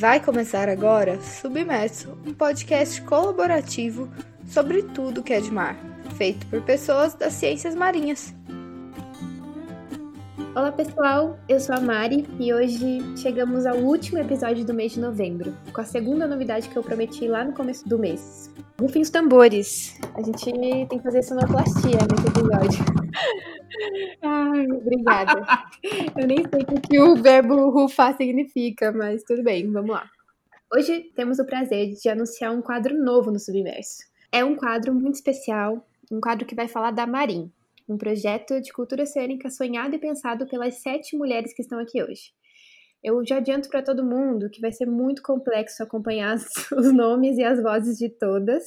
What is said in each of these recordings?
Vai começar agora Submerso, um podcast colaborativo sobre tudo que é de mar, feito por pessoas das ciências marinhas. Olá pessoal, eu sou a Mari e hoje chegamos ao último episódio do mês de novembro, com a segunda novidade que eu prometi lá no começo do mês. Rufem os tambores, a gente tem que fazer sonoplastia nesse episódio. Ai, obrigada. Eu nem sei o que o verbo rufar significa, mas tudo bem, vamos lá. Hoje temos o prazer de anunciar um quadro novo no Submerso. É um quadro muito especial, um quadro que vai falar da Marim, um projeto de cultura oceânica sonhado e pensado pelas sete mulheres que estão aqui hoje. Eu já adianto para todo mundo que vai ser muito complexo acompanhar os nomes e as vozes de todas,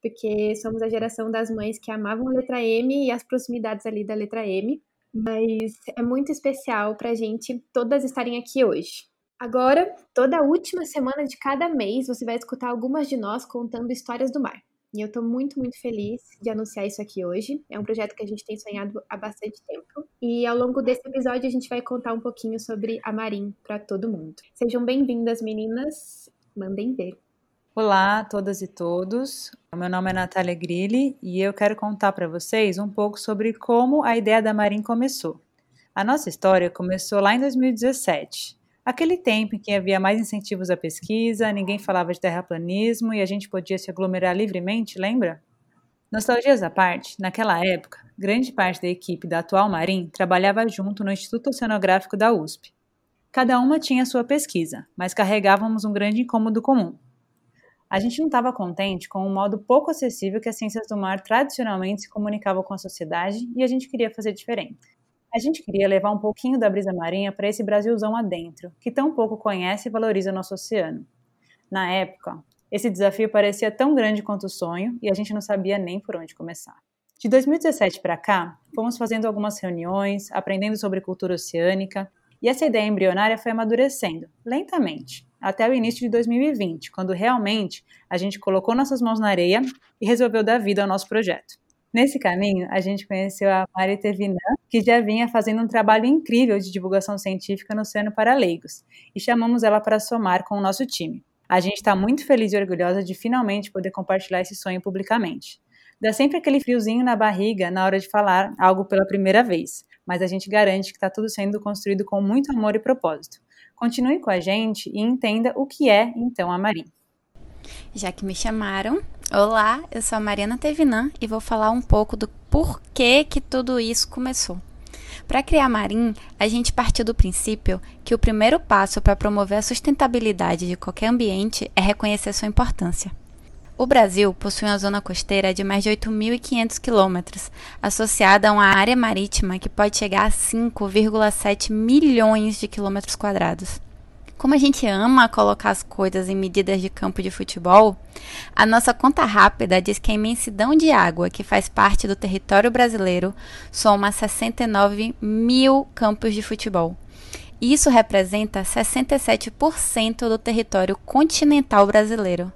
porque somos a geração das mães que amavam a letra M e as proximidades ali da letra M. Mas é muito especial para a gente todas estarem aqui hoje. Agora, toda última semana de cada mês, você vai escutar algumas de nós contando histórias do mar. E eu estou muito, muito feliz de anunciar isso aqui hoje. É um projeto que a gente tem sonhado há bastante tempo. E ao longo desse episódio a gente vai contar um pouquinho sobre a Marim para todo mundo. Sejam bem-vindas, meninas. Mandem ver. Olá a todas e todos. Meu nome é Natália Grilli e eu quero contar para vocês um pouco sobre como a ideia da Marim começou. A nossa história começou lá em 2017. Aquele tempo em que havia mais incentivos à pesquisa, ninguém falava de terraplanismo e a gente podia se aglomerar livremente, lembra? Nostalgias à parte, naquela época, grande parte da equipe da atual Marim trabalhava junto no Instituto Oceanográfico da USP. Cada uma tinha sua pesquisa, mas carregávamos um grande incômodo comum. A gente não estava contente com o modo pouco acessível que as ciências do mar tradicionalmente se comunicavam com a sociedade e a gente queria fazer diferente. A gente queria levar um pouquinho da brisa marinha para esse Brasilzão adentro, que tão pouco conhece e valoriza nosso oceano. Na época, esse desafio parecia tão grande quanto o sonho e a gente não sabia nem por onde começar. De 2017 para cá, fomos fazendo algumas reuniões, aprendendo sobre cultura oceânica, e essa ideia embrionária foi amadurecendo, lentamente, até o início de 2020, quando realmente a gente colocou nossas mãos na areia e resolveu dar vida ao nosso projeto. Nesse caminho, a gente conheceu a Mari Tevinan, que já vinha fazendo um trabalho incrível de divulgação científica no Oceano para Leigos, e chamamos ela para somar com o nosso time. A gente está muito feliz e orgulhosa de finalmente poder compartilhar esse sonho publicamente. Dá sempre aquele friozinho na barriga na hora de falar algo pela primeira vez, mas a gente garante que está tudo sendo construído com muito amor e propósito. Continue com a gente e entenda o que é, então, a Marim. Já que me chamaram, olá, eu sou a Mariana Tevinan e vou falar um pouco do porquê que tudo isso começou. Para criar Marim, a gente partiu do princípio que o primeiro passo para promover a sustentabilidade de qualquer ambiente é reconhecer sua importância. O Brasil possui uma zona costeira de mais de 8.500 quilômetros, associada a uma área marítima que pode chegar a 5,7 milhões de quilômetros quadrados. Como a gente ama colocar as coisas em medidas de campo de futebol, a nossa conta rápida diz que a imensidão de água que faz parte do território brasileiro soma 69 mil campos de futebol. Isso representa 67% do território continental brasileiro.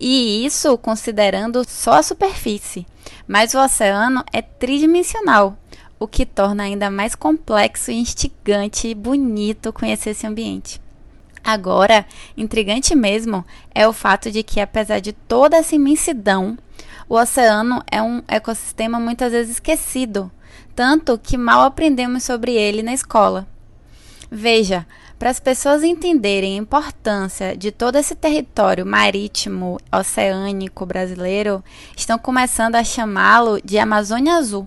E isso considerando só a superfície, mas o oceano é tridimensional, o que torna ainda mais complexo, instigante e bonito conhecer esse ambiente. Agora, intrigante mesmo é o fato de que, apesar de toda essa imensidão, o oceano é um ecossistema muitas vezes esquecido, tanto que mal aprendemos sobre ele na escola. Veja, para as pessoas entenderem a importância de todo esse território marítimo oceânico brasileiro, estão começando a chamá-lo de Amazônia Azul.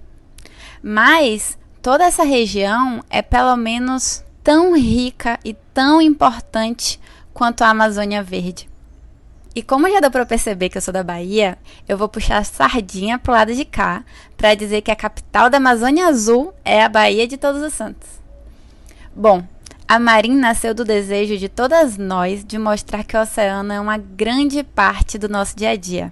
Mas toda essa região é pelo menos tão rica e tão importante quanto a Amazônia Verde. E como já deu para perceber que eu sou da Bahia, eu vou puxar a sardinha pro lado de cá para dizer que a capital da Amazônia Azul é a Bahia de Todos os Santos. Bom, a Marim nasceu do desejo de todas nós de mostrar que o oceano é uma grande parte do nosso dia a dia.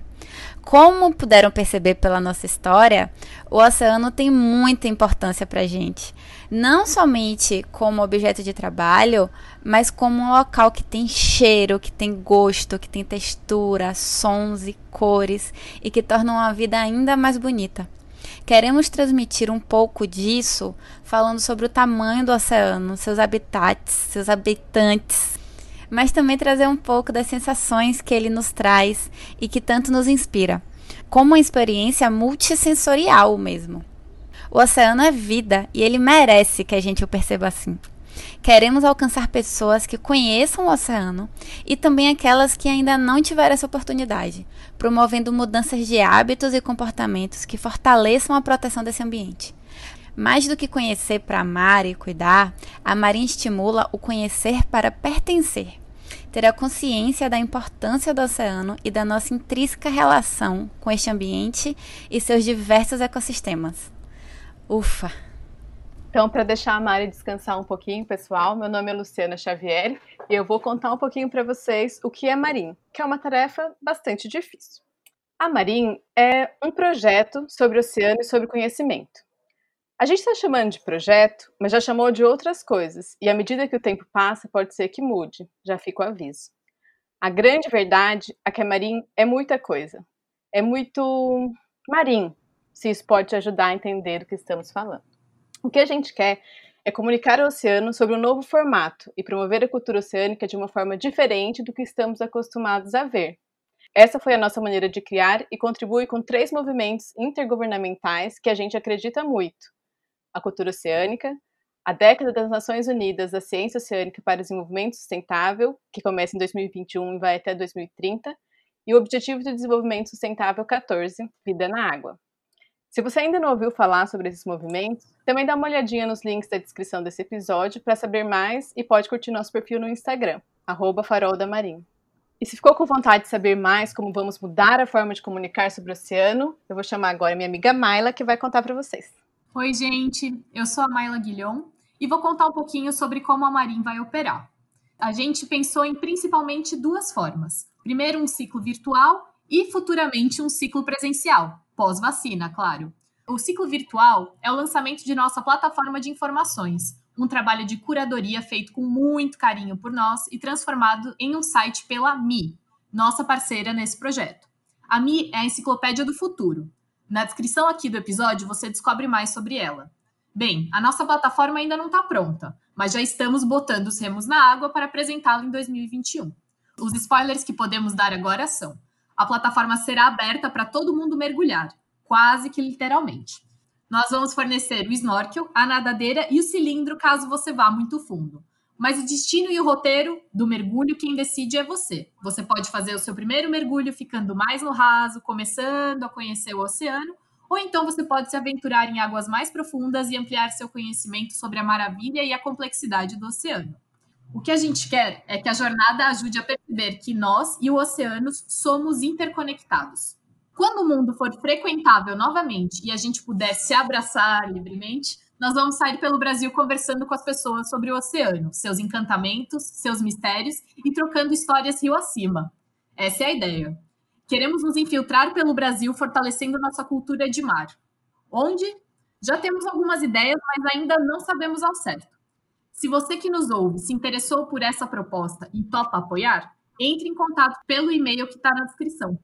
Como puderam perceber pela nossa história, o oceano tem muita importância para a gente. Não somente como objeto de trabalho, mas como um local que tem cheiro, que tem gosto, que tem textura, sons e cores e que tornam a vida ainda mais bonita. Queremos transmitir um pouco disso falando sobre o tamanho do oceano, seus habitats, seus habitantes mas também trazer um pouco das sensações que ele nos traz e que tanto nos inspira, como uma experiência multissensorial mesmo. O oceano é vida e ele merece que a gente o perceba assim. Queremos alcançar pessoas que conheçam o oceano e também aquelas que ainda não tiveram essa oportunidade, promovendo mudanças de hábitos e comportamentos que fortaleçam a proteção desse ambiente. Mais do que conhecer para amar e cuidar, a Marinha estimula o conhecer para pertencer. Ter a consciência da importância do oceano e da nossa intrínseca relação com este ambiente e seus diversos ecossistemas. Ufa! Então, para deixar a Mari descansar um pouquinho, pessoal, meu nome é Luciana Xavier e eu vou contar um pouquinho para vocês o que é Marim, que é uma tarefa bastante difícil. A Marim é um projeto sobre oceano e sobre conhecimento. A gente está chamando de projeto, mas já chamou de outras coisas, e à medida que o tempo passa, pode ser que mude, já fica o aviso. A grande verdade é que a Marim é muita coisa. É muito marim, se isso pode te ajudar a entender o que estamos falando. O que a gente quer é comunicar ao oceano sobre um novo formato e promover a cultura oceânica de uma forma diferente do que estamos acostumados a ver. Essa foi a nossa maneira de criar e contribui com três movimentos intergovernamentais que a gente acredita muito: a cultura oceânica, a década das Nações Unidas da Ciência Oceânica para o Desenvolvimento Sustentável, que começa em 2021 e vai até 2030, e o Objetivo de Desenvolvimento Sustentável 14, Vida na Água. Se você ainda não ouviu falar sobre esses movimentos, também dá uma olhadinha nos links da descrição desse episódio para saber mais e pode curtir nosso perfil no Instagram, @faroldamarim. E se ficou com vontade de saber mais como vamos mudar a forma de comunicar sobre o oceano, eu vou chamar agora minha amiga Maila, que vai contar para vocês. Oi, gente, eu sou a Maila Guilhom e vou contar um pouquinho sobre como a Marim vai operar. A gente pensou em principalmente duas formas. Primeiro, um ciclo virtual e futuramente um ciclo presencial, pós-vacina, claro. O ciclo virtual é o lançamento de nossa plataforma de informações, um trabalho de curadoria feito com muito carinho por nós e transformado em um site pela Mi, nossa parceira nesse projeto. A Mi é a enciclopédia do futuro. Na descrição aqui do episódio você descobre mais sobre ela. Bem, a nossa plataforma ainda não está pronta, mas já estamos botando os remos na água para apresentá-la em 2021. Os spoilers que podemos dar agora são: a plataforma será aberta para todo mundo mergulhar, quase que literalmente. Nós vamos fornecer o snorkel, a nadadeira e o cilindro caso você vá muito fundo. Mas o destino e o roteiro do mergulho, quem decide é você. Você pode fazer o seu primeiro mergulho ficando mais no raso, começando a conhecer o oceano, ou então você pode se aventurar em águas mais profundas e ampliar seu conhecimento sobre a maravilha e a complexidade do oceano. O que a gente quer é que a jornada ajude a perceber que nós e o oceano somos interconectados. Quando o mundo for frequentável novamente e a gente puder se abraçar livremente, nós vamos sair pelo Brasil conversando com as pessoas sobre o oceano, seus encantamentos, seus mistérios e trocando histórias rio acima. Essa é a ideia. Queremos nos infiltrar pelo Brasil fortalecendo nossa cultura de mar. Onde? Já temos algumas ideias, mas ainda não sabemos ao certo. Se você que nos ouve se interessou por essa proposta e topa apoiar, entre em contato pelo e-mail que está na descrição.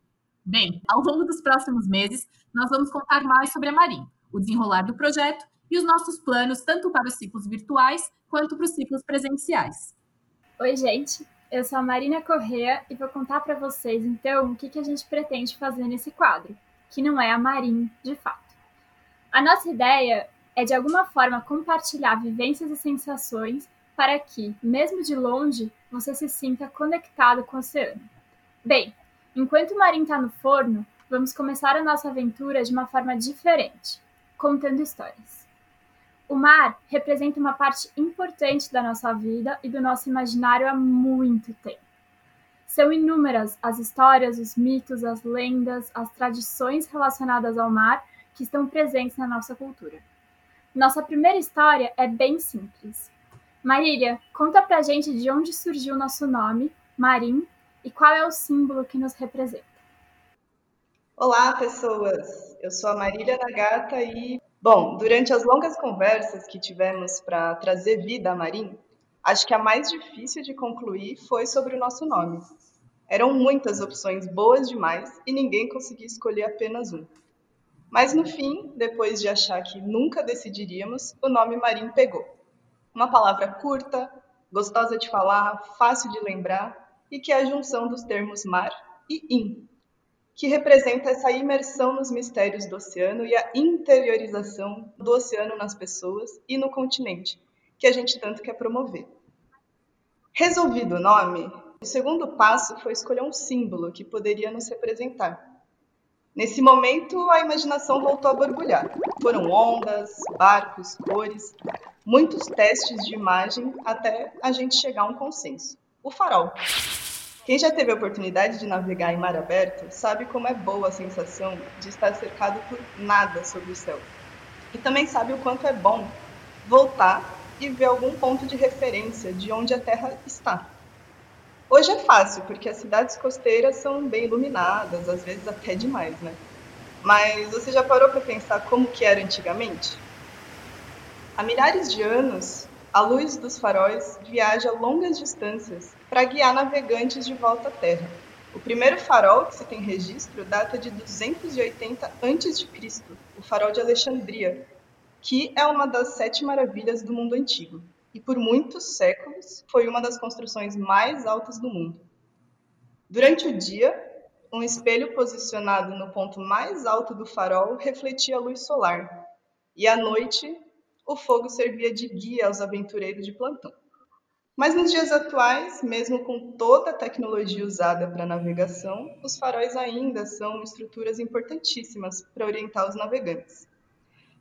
Bem, ao longo dos próximos meses, nós vamos contar mais sobre a Marim, o desenrolar do projeto e os nossos planos tanto para os ciclos virtuais quanto para os ciclos presenciais. Oi, gente. Eu sou a Marina Correa e vou contar para vocês então o que, que a gente pretende fazer nesse quadro, que não é a Marim de fato. A nossa ideia é de alguma forma compartilhar vivências e sensações para que, mesmo de longe, você se sinta conectado com o oceano. Bem, enquanto o marinho está no forno, vamos começar a nossa aventura de uma forma diferente, contando histórias. O mar representa uma parte importante da nossa vida e do nosso imaginário há muito tempo. São inúmeras as histórias, os mitos, as lendas, as tradições relacionadas ao mar que estão presentes na nossa cultura. Nossa primeira história é bem simples. Marília, conta pra gente de onde surgiu nosso nome, Marim, e qual é o símbolo que nos representa. Olá, pessoas! Eu sou a Marília Nagata e, bom, durante as longas conversas que tivemos para trazer vida a Marim, acho que a mais difícil de concluir foi sobre o nosso nome. Eram muitas opções boas demais e ninguém conseguia escolher apenas um. Mas no fim, depois de achar que nunca decidiríamos, o nome Marim pegou. Uma palavra curta, gostosa de falar, fácil de lembrar e que é a junção dos termos mar e in, que representa essa imersão nos mistérios do oceano e a interiorização do oceano nas pessoas e no continente, que a gente tanto quer promover. Resolvido o nome, o segundo passo foi escolher um símbolo que poderia nos representar. Nesse momento, a imaginação voltou a borbulhar. Foram ondas, barcos, cores, muitos testes de imagem até a gente chegar a um consenso. O farol. Quem já teve a oportunidade de navegar em mar aberto sabe como é boa a sensação de estar cercado por nada sobre o céu. E também sabe o quanto é bom voltar e ver algum ponto de referência de onde a Terra está. Hoje é fácil, porque as cidades costeiras são bem iluminadas, às vezes até demais, né? Mas você já parou para pensar como que era antigamente? Há milhares de anos, a luz dos faróis viaja longas distâncias para guiar navegantes de volta à Terra. O primeiro farol que se tem registro data de 280 a.C., o farol de Alexandria, que é uma das sete maravilhas do mundo antigo e por muitos séculos foi uma das construções mais altas do mundo. Durante o dia, um espelho posicionado no ponto mais alto do farol refletia a luz solar, e à noite, o fogo servia de guia aos aventureiros de plantão. Mas nos dias atuais, mesmo com toda a tecnologia usada para navegação, os faróis ainda são estruturas importantíssimas para orientar os navegantes.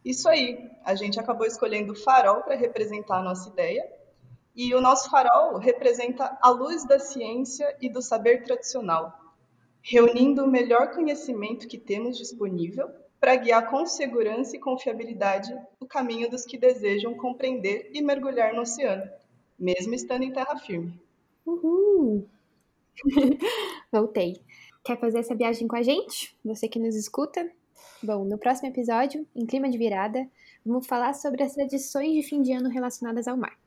Isso aí, a gente acabou escolhendo o farol para representar a nossa ideia, e o nosso farol representa a luz da ciência e do saber tradicional, reunindo o melhor conhecimento que temos disponível para guiar com segurança e confiabilidade o caminho dos que desejam compreender e mergulhar no oceano, mesmo estando em terra firme. Uhul! Voltei. Quer fazer essa viagem com a gente? Você que nos escuta? Bom, no próximo episódio, em clima de virada, vamos falar sobre as tradições de fim de ano relacionadas ao mar.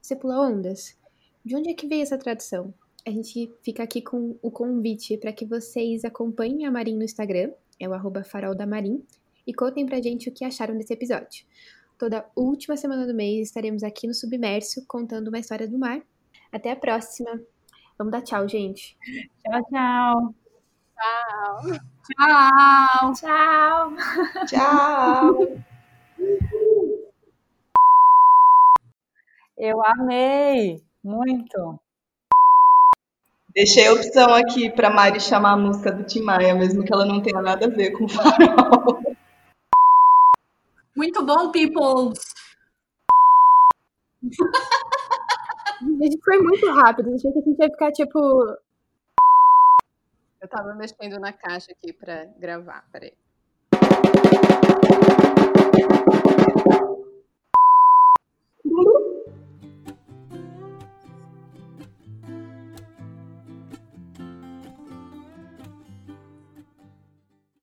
Você pula ondas? De onde é que veio essa tradição? A gente fica aqui com o convite para que vocês acompanhem a Marim no Instagram, é o arroba farol da Marim, e contem pra gente o que acharam desse episódio. Toda última semana do mês estaremos aqui no Submerso contando uma história do mar. Até a próxima. Vamos dar tchau, gente. Tchau, tchau. Tchau. Tchau! Tchau! Tchau! Eu amei muito. Deixei a opção aqui para Mari chamar a música do Tim Maia, mesmo que ela não tenha nada a ver com o farol. Muito bom, peoples! A gente foi muito rápido, achei que a gente ia ficar tipo. Eu tava mexendo na caixa aqui para gravar, peraí.